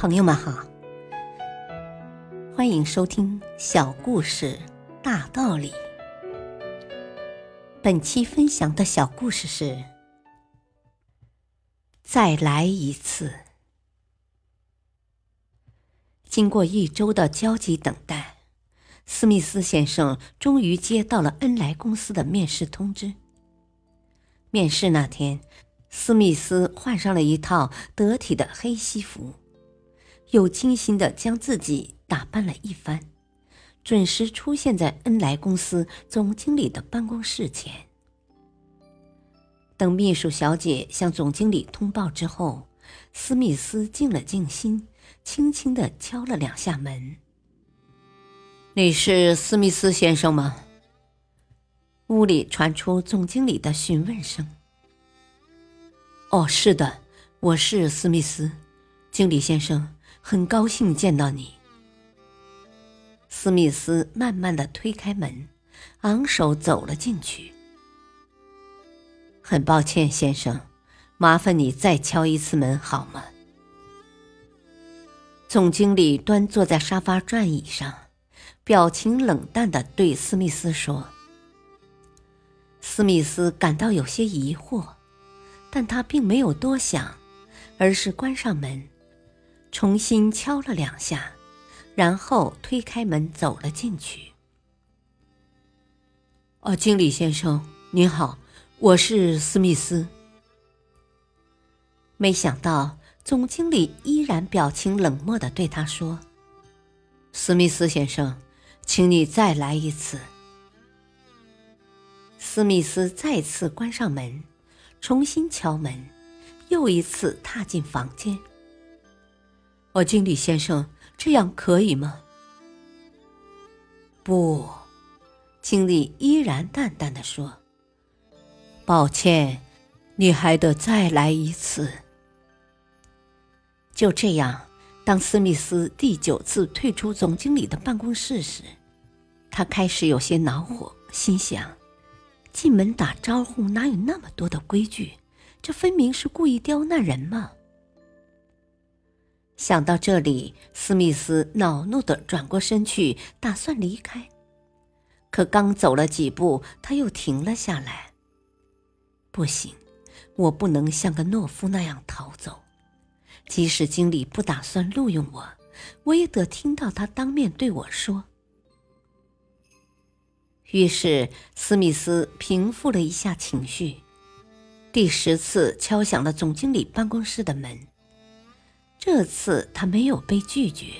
朋友们好，欢迎收听小故事大道理。本期分享的小故事是：再来一次。经过一周的焦急等待，斯密斯先生终于接到了恩莱公司的面试通知。面试那天，斯密斯换上了一套得体的黑西服。又精心的将自己打扮了一番，准时出现在恩莱公司总经理的办公室前。等秘书小姐向总经理通报之后，斯密斯静了静心，轻轻的敲了两下门。“你是斯密斯先生吗？”屋里传出总经理的询问声。“哦，是的，我是斯密斯，经理先生。”很高兴见到你。斯密斯慢慢的推开门，昂首走了进去。很抱歉，先生，麻烦你再敲一次门好吗？总经理端坐在沙发转椅上，表情冷淡的对斯密斯说。斯密斯感到有些疑惑，但他并没有多想，而是关上门。重新敲了两下，然后推开门走了进去。哦，经理先生您好，我是斯密斯。没想到总经理依然表情冷漠的对他说：“斯密斯先生，请你再来一次。”斯密斯再次关上门，重新敲门，又一次踏进房间。哦，经理先生，这样可以吗？不，经理依然淡淡的说：“抱歉，你还得再来一次。”就这样，当斯密斯第九次退出总经理的办公室时，他开始有些恼火，心想：进门打招呼哪有那么多的规矩？这分明是故意刁难人嘛！想到这里，斯密斯恼怒的转过身去，打算离开。可刚走了几步，他又停了下来。不行，我不能像个懦夫那样逃走。即使经理不打算录用我，我也得听到他当面对我说。于是，斯密斯平复了一下情绪，第十次敲响了总经理办公室的门。这次他没有被拒绝，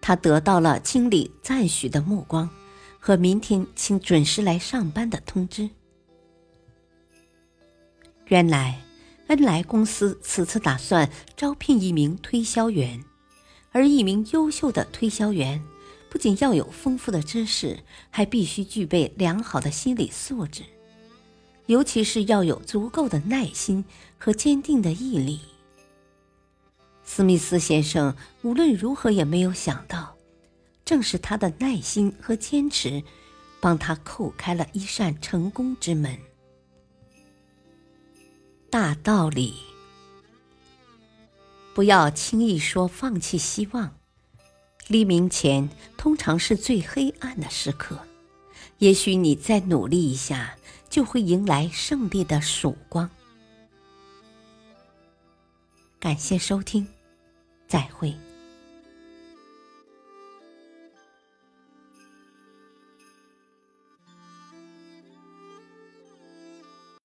他得到了经理赞许的目光和明天请准时来上班的通知。原来，恩来公司此次打算招聘一名推销员，而一名优秀的推销员不仅要有丰富的知识，还必须具备良好的心理素质，尤其是要有足够的耐心和坚定的毅力。斯密斯先生无论如何也没有想到，正是他的耐心和坚持，帮他叩开了一扇成功之门。大道理：不要轻易说放弃希望。黎明前通常是最黑暗的时刻，也许你再努力一下，就会迎来胜利的曙光。感谢收听。再会。